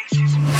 races.